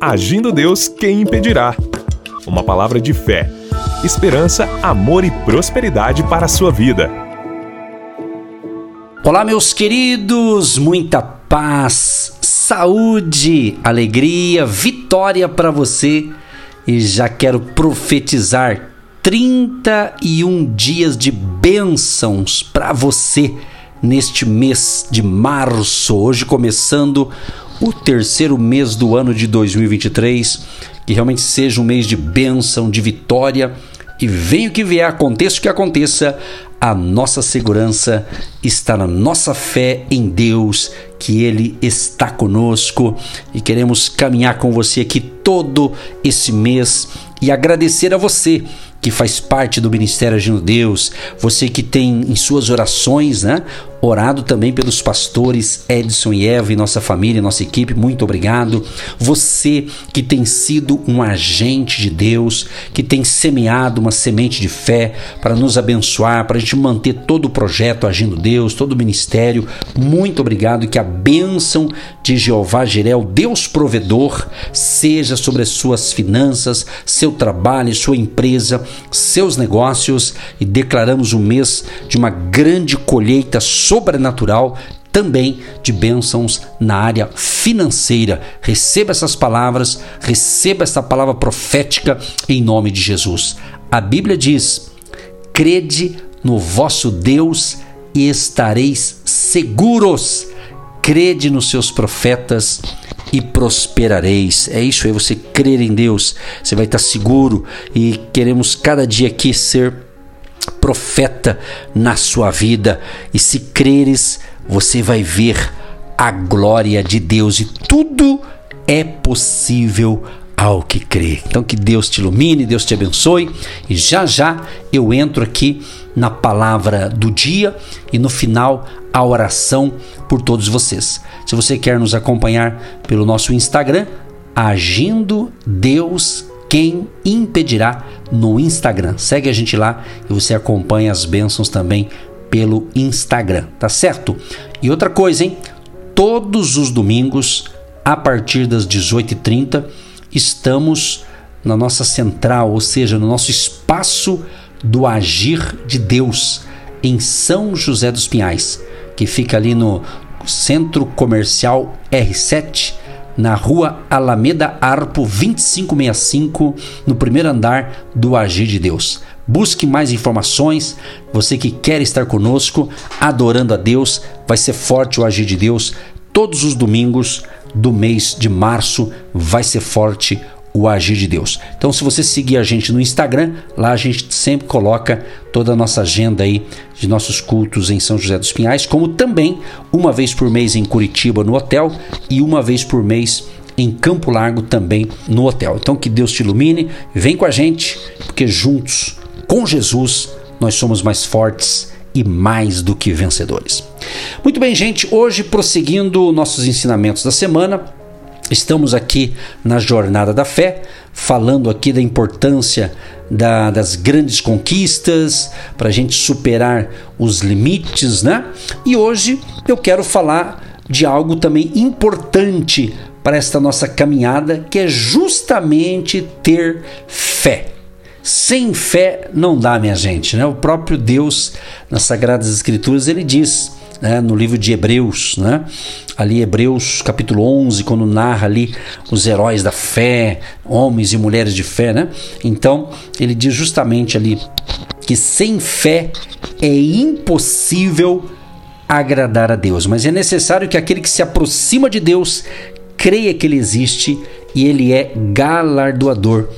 Agindo Deus, quem impedirá? Uma palavra de fé, esperança, amor e prosperidade para a sua vida. Olá, meus queridos, muita paz, saúde, alegria, vitória para você. E já quero profetizar 31 dias de bênçãos para você neste mês de março, hoje começando o terceiro mês do ano de 2023, que realmente seja um mês de bênção, de vitória. E venha o que vier, aconteça o que aconteça, a nossa segurança está na nossa fé em Deus, que Ele está conosco. E queremos caminhar com você aqui todo esse mês e agradecer a você que faz parte do Ministério Agindo Deus, você que tem em suas orações, né, orado também pelos pastores Edson e Eva e nossa família, nossa equipe, muito obrigado. Você que tem sido um agente de Deus, que tem semeado uma semente de fé para nos abençoar, para a gente manter todo o projeto Agindo Deus, todo o ministério, muito obrigado. Que a bênção de Jeová Jirel, Deus provedor, seja sobre as suas finanças, seu trabalho, sua empresa, seus negócios e declaramos um mês de uma grande colheita sobrenatural também de bênçãos na área financeira. Receba essas palavras, receba essa palavra profética em nome de Jesus. A Bíblia diz: crede no vosso Deus e estareis seguros. Crede nos seus profetas e prosperareis. É isso aí, você crer em Deus, você vai estar seguro e queremos cada dia aqui ser profeta na sua vida. E se creres, você vai ver a glória de Deus e tudo é possível ao que crê. Então que Deus te ilumine, Deus te abençoe e já já eu entro aqui na palavra do dia e no final a oração por todos vocês. Se você quer nos acompanhar pelo nosso Instagram, agindo Deus quem impedirá no Instagram. Segue a gente lá e você acompanha as bênçãos também pelo Instagram, tá certo? E outra coisa, hein? Todos os domingos, a partir das 18h30, estamos na nossa central, ou seja, no nosso espaço do agir de Deus, em São José dos Pinhais, que fica ali no Centro Comercial R7 na rua Alameda Arpo 2565, no primeiro andar do Agir de Deus. Busque mais informações. Você que quer estar conosco, adorando a Deus, vai ser forte o Agir de Deus. Todos os domingos do mês de março vai ser forte o agir de Deus. Então, se você seguir a gente no Instagram, lá a gente sempre coloca toda a nossa agenda aí de nossos cultos em São José dos Pinhais, como também uma vez por mês em Curitiba no hotel e uma vez por mês em Campo Largo também no hotel. Então, que Deus te ilumine, vem com a gente, porque juntos com Jesus nós somos mais fortes e mais do que vencedores. Muito bem, gente, hoje prosseguindo nossos ensinamentos da semana, Estamos aqui na jornada da fé, falando aqui da importância da, das grandes conquistas, para a gente superar os limites, né? E hoje eu quero falar de algo também importante para esta nossa caminhada, que é justamente ter fé. Sem fé não dá, minha gente, né? O próprio Deus, nas Sagradas Escrituras, ele diz né, no livro de Hebreus, né? ali Hebreus capítulo 11, quando narra ali os heróis da fé, homens e mulheres de fé, né? Então, ele diz justamente ali que sem fé é impossível agradar a Deus, mas é necessário que aquele que se aproxima de Deus creia que ele existe e ele é galardoador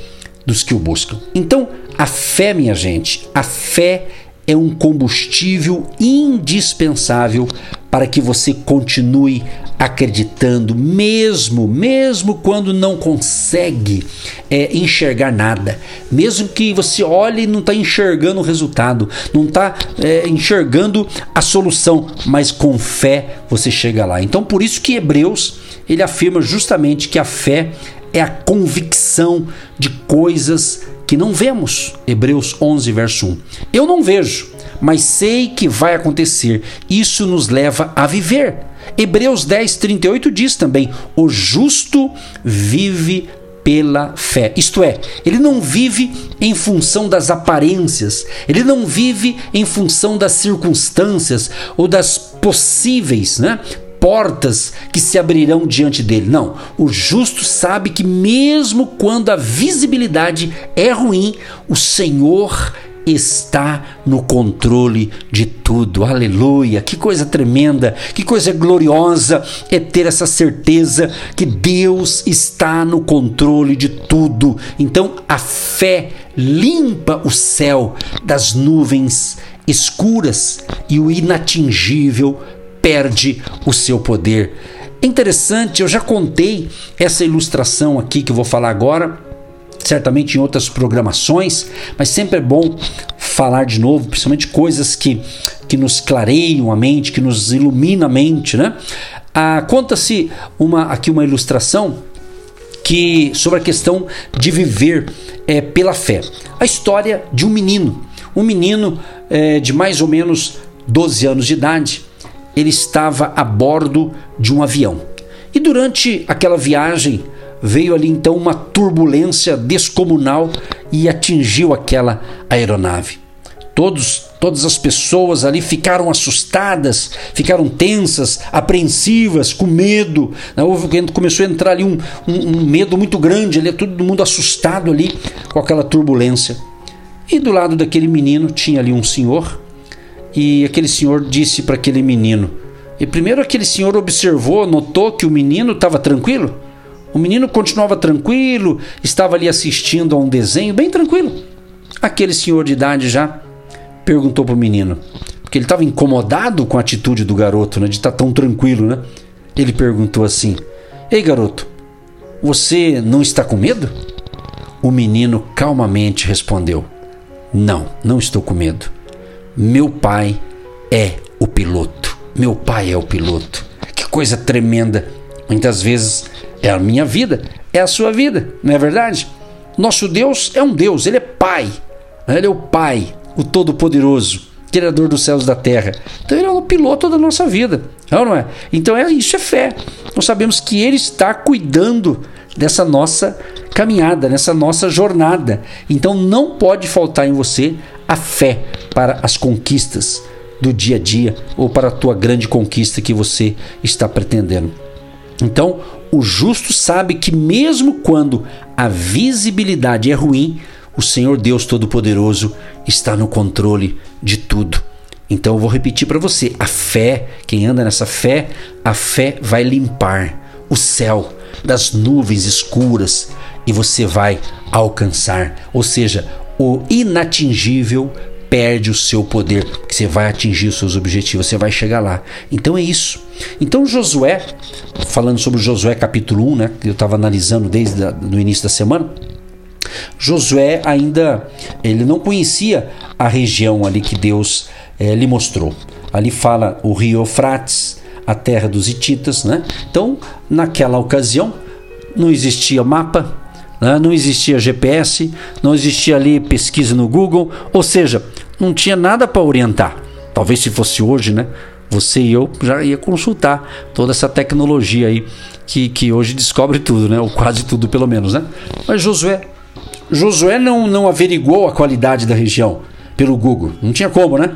dos que o buscam. Então, a fé, minha gente, a fé é um combustível indispensável para que você continue acreditando, mesmo, mesmo quando não consegue é, enxergar nada, mesmo que você olhe e não está enxergando o resultado, não está é, enxergando a solução, mas com fé você chega lá. Então, por isso que Hebreus ele afirma justamente que a fé é a convicção de coisas que não vemos. Hebreus 11, verso 1. Eu não vejo, mas sei que vai acontecer. Isso nos leva a viver. Hebreus 10, 38 diz também: o justo vive pela fé. Isto é, ele não vive em função das aparências, ele não vive em função das circunstâncias ou das possíveis, né? Portas que se abrirão diante dele. Não, o justo sabe que mesmo quando a visibilidade é ruim, o Senhor está no controle de tudo. Aleluia! Que coisa tremenda, que coisa gloriosa é ter essa certeza que Deus está no controle de tudo. Então a fé limpa o céu das nuvens escuras e o inatingível perde o seu poder. É interessante, eu já contei essa ilustração aqui que eu vou falar agora, certamente em outras programações, mas sempre é bom falar de novo, principalmente coisas que, que nos clareiam a mente, que nos ilumina a mente, né? Ah, Conta-se uma, aqui uma ilustração que sobre a questão de viver é, pela fé. A história de um menino, um menino é, de mais ou menos 12 anos de idade, ele estava a bordo de um avião. E durante aquela viagem veio ali então uma turbulência descomunal e atingiu aquela aeronave. Todos, todas as pessoas ali ficaram assustadas, ficaram tensas, apreensivas, com medo. Né? Começou a entrar ali um, um, um medo muito grande, ali, todo mundo assustado ali com aquela turbulência. E do lado daquele menino tinha ali um senhor e aquele senhor disse para aquele menino. E primeiro aquele senhor observou, notou que o menino estava tranquilo. O menino continuava tranquilo, estava ali assistindo a um desenho, bem tranquilo. Aquele senhor de idade já perguntou para o menino, porque ele estava incomodado com a atitude do garoto, né, de estar tá tão tranquilo, né? Ele perguntou assim: Ei, garoto, você não está com medo? O menino calmamente respondeu: Não, não estou com medo. Meu pai é o piloto. Meu pai é o piloto. Que coisa tremenda. Muitas vezes é a minha vida, é a sua vida, não é verdade? Nosso Deus é um Deus, ele é Pai. Ele é o Pai, o Todo-Poderoso, Criador dos céus e da terra. Então ele é o piloto da nossa vida, é não é? Então é, isso é fé. Nós sabemos que ele está cuidando dessa nossa caminhada, nessa nossa jornada. Então não pode faltar em você a fé para as conquistas do dia a dia ou para a tua grande conquista que você está pretendendo. Então, o justo sabe que mesmo quando a visibilidade é ruim, o Senhor Deus Todo-Poderoso está no controle de tudo. Então eu vou repetir para você: a fé, quem anda nessa fé, a fé vai limpar o céu das nuvens escuras e você vai alcançar, ou seja, o inatingível perde o seu poder, porque você vai atingir os seus objetivos, você vai chegar lá. Então é isso. Então Josué, falando sobre Josué capítulo 1, né, que eu estava analisando desde o início da semana, Josué ainda ele não conhecia a região ali que Deus é, lhe mostrou. Ali fala o rio Eufrates, a terra dos hititas, né? Então, naquela ocasião, não existia mapa, né? não existia GPS, não existia ali pesquisa no Google, ou seja, não tinha nada para orientar. Talvez se fosse hoje, né? Você e eu já ia consultar toda essa tecnologia aí que, que hoje descobre tudo, né? Ou quase tudo, pelo menos, né? Mas Josué, Josué não, não averiguou a qualidade da região pelo Google. Não tinha como, né?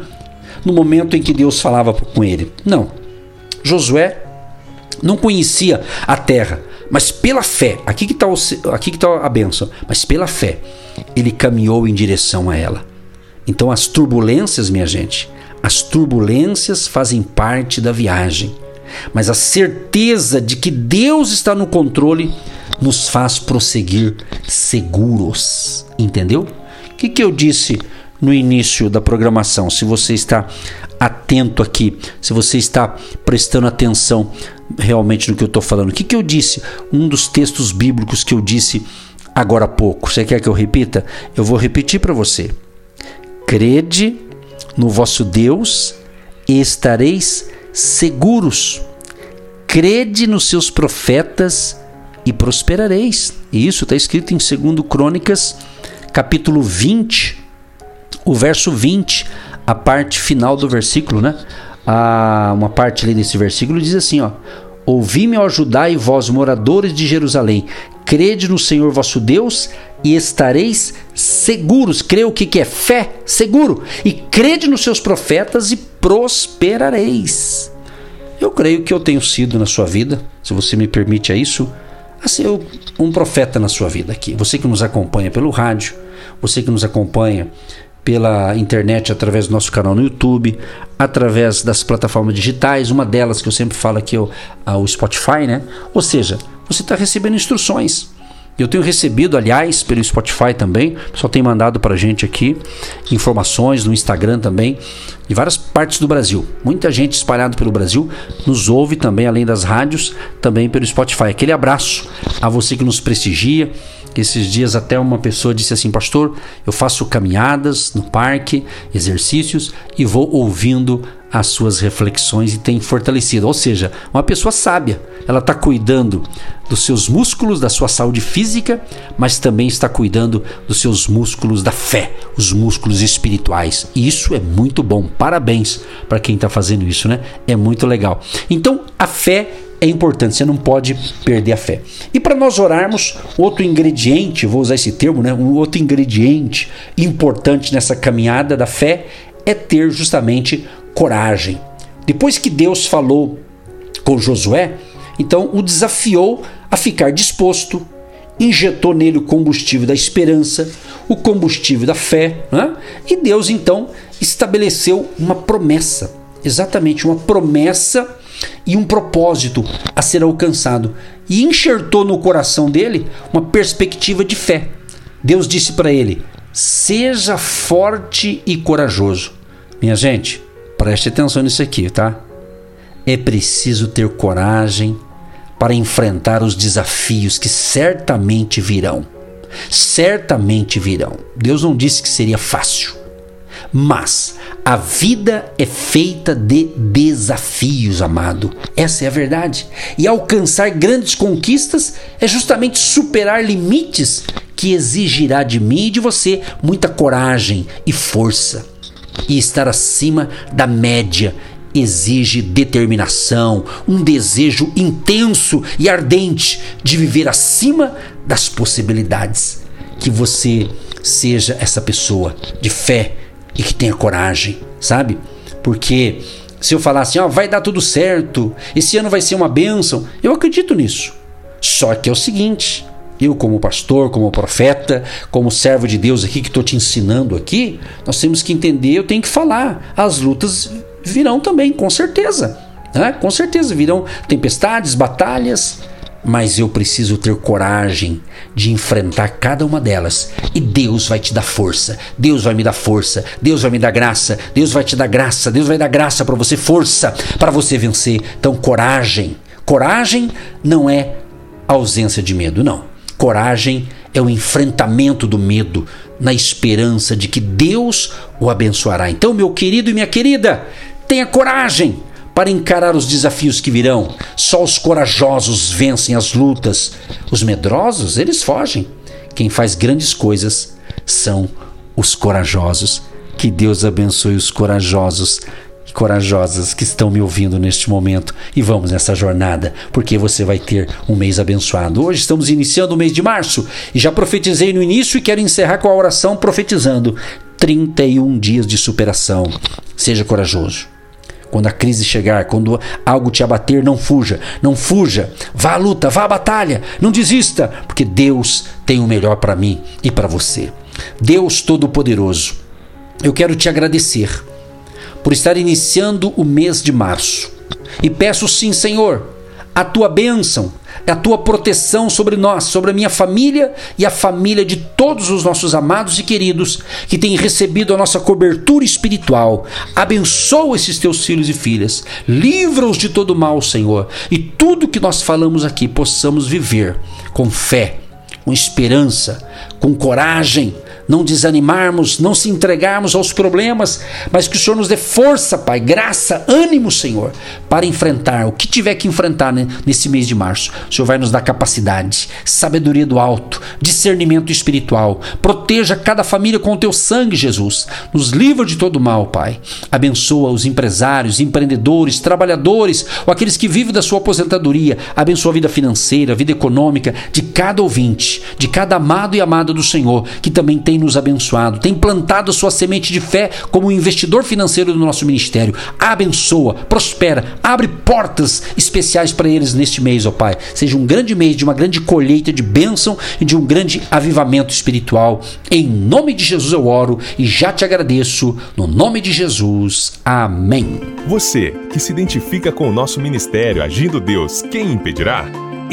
No momento em que Deus falava com ele. Não. Josué não conhecia a terra, mas pela fé, aqui que está tá a benção, mas pela fé, ele caminhou em direção a ela. Então as turbulências, minha gente, as turbulências fazem parte da viagem. Mas a certeza de que Deus está no controle nos faz prosseguir seguros. Entendeu? O que, que eu disse no início da programação? Se você está atento aqui, se você está prestando atenção realmente no que eu estou falando, o que, que eu disse? Um dos textos bíblicos que eu disse agora há pouco. Você quer que eu repita? Eu vou repetir para você. Crede no vosso Deus e estareis seguros. Crede nos seus profetas e prosperareis. E isso está escrito em 2 Crônicas, capítulo 20, o verso 20, a parte final do versículo, né? A, uma parte ali desse versículo diz assim, ó: Ouvi-me, ó Judá e vós, moradores de Jerusalém, crede no Senhor vosso Deus e estareis seguros. Crê o que, que é fé? Seguro. E crede nos seus profetas e prosperareis. Eu creio que eu tenho sido na sua vida, se você me permite a isso, a ser um profeta na sua vida aqui. Você que nos acompanha pelo rádio, você que nos acompanha pela internet através do nosso canal no YouTube, através das plataformas digitais, uma delas que eu sempre falo aqui é o, o Spotify, né? Ou seja, você está recebendo instruções. Eu tenho recebido, aliás, pelo Spotify também, pessoal tem mandado para gente aqui informações no Instagram também, de várias partes do Brasil. Muita gente espalhada pelo Brasil nos ouve também, além das rádios, também pelo Spotify. Aquele abraço a você que nos prestigia, esses dias até uma pessoa disse assim, pastor, eu faço caminhadas no parque, exercícios e vou ouvindo as suas reflexões e tem fortalecido. Ou seja, uma pessoa sábia, ela está cuidando dos seus músculos, da sua saúde física, mas também está cuidando dos seus músculos da fé, os músculos espirituais. E isso é muito bom. Parabéns para quem está fazendo isso, né? É muito legal. Então, a fé é importante, você não pode perder a fé. E para nós orarmos, outro ingrediente, vou usar esse termo, né? Um outro ingrediente importante nessa caminhada da fé é ter justamente coragem. Depois que Deus falou com Josué, então o desafiou a ficar disposto, injetou nele o combustível da esperança, o combustível da fé, né? e Deus então estabeleceu uma promessa, exatamente uma promessa e um propósito a ser alcançado e enxertou no coração dele uma perspectiva de fé. Deus disse para ele: Seja forte e corajoso. Minha gente, preste atenção nisso aqui, tá? É preciso ter coragem para enfrentar os desafios que certamente virão. Certamente virão. Deus não disse que seria fácil. Mas a vida é feita de desafios, amado. Essa é a verdade. E alcançar grandes conquistas é justamente superar limites que exigirá de mim e de você muita coragem e força. E estar acima da média exige determinação, um desejo intenso e ardente de viver acima das possibilidades. Que você seja essa pessoa de fé e que tenha coragem, sabe? Porque se eu falar assim, ó, vai dar tudo certo, esse ano vai ser uma bênção, eu acredito nisso. Só que é o seguinte, eu como pastor, como profeta, como servo de Deus aqui que estou te ensinando aqui, nós temos que entender, eu tenho que falar, as lutas virão também, com certeza. Né? Com certeza virão tempestades, batalhas, mas eu preciso ter coragem de enfrentar cada uma delas. E Deus vai te dar força. Deus vai me dar força. Deus vai me dar graça. Deus vai te dar graça. Deus vai dar graça para você, força para você vencer. Então, coragem. Coragem não é ausência de medo, não. Coragem é o enfrentamento do medo na esperança de que Deus o abençoará. Então, meu querido e minha querida, tenha coragem para encarar os desafios que virão. Só os corajosos vencem as lutas. Os medrosos, eles fogem. Quem faz grandes coisas são os corajosos. Que Deus abençoe os corajosos e corajosas que estão me ouvindo neste momento. E vamos nessa jornada, porque você vai ter um mês abençoado. Hoje estamos iniciando o mês de março e já profetizei no início e quero encerrar com a oração profetizando 31 dias de superação. Seja corajoso quando a crise chegar, quando algo te abater, não fuja, não fuja. Vá à luta, vá à batalha, não desista, porque Deus tem o melhor para mim e para você. Deus Todo-Poderoso, eu quero te agradecer por estar iniciando o mês de março. E peço sim, Senhor, a tua bênção, a tua proteção sobre nós, sobre a minha família e a família de todos os nossos amados e queridos que têm recebido a nossa cobertura espiritual. Abençoa esses teus filhos e filhas, livra-os de todo mal, Senhor, e tudo que nós falamos aqui possamos viver com fé, com esperança, com coragem, não desanimarmos, não se entregarmos aos problemas, mas que o Senhor nos dê força, Pai, graça, ânimo, Senhor, para enfrentar o que tiver que enfrentar né, nesse mês de março. O Senhor vai nos dar capacidade, sabedoria do alto, discernimento espiritual. Proteja cada família com o teu sangue, Jesus. Nos livra de todo mal, Pai. Abençoa os empresários, empreendedores, trabalhadores, ou aqueles que vivem da sua aposentadoria. Abençoa a vida financeira, a vida econômica de cada ouvinte, de cada amado e amada do Senhor, que também tem nos abençoado, tem plantado a sua semente de fé como investidor financeiro do nosso ministério. Abençoa, prospera, abre portas especiais para eles neste mês, ó Pai. Seja um grande mês de uma grande colheita de bênção e de um grande avivamento espiritual. Em nome de Jesus eu oro e já te agradeço. No nome de Jesus. Amém. Você que se identifica com o nosso ministério Agindo Deus, quem impedirá?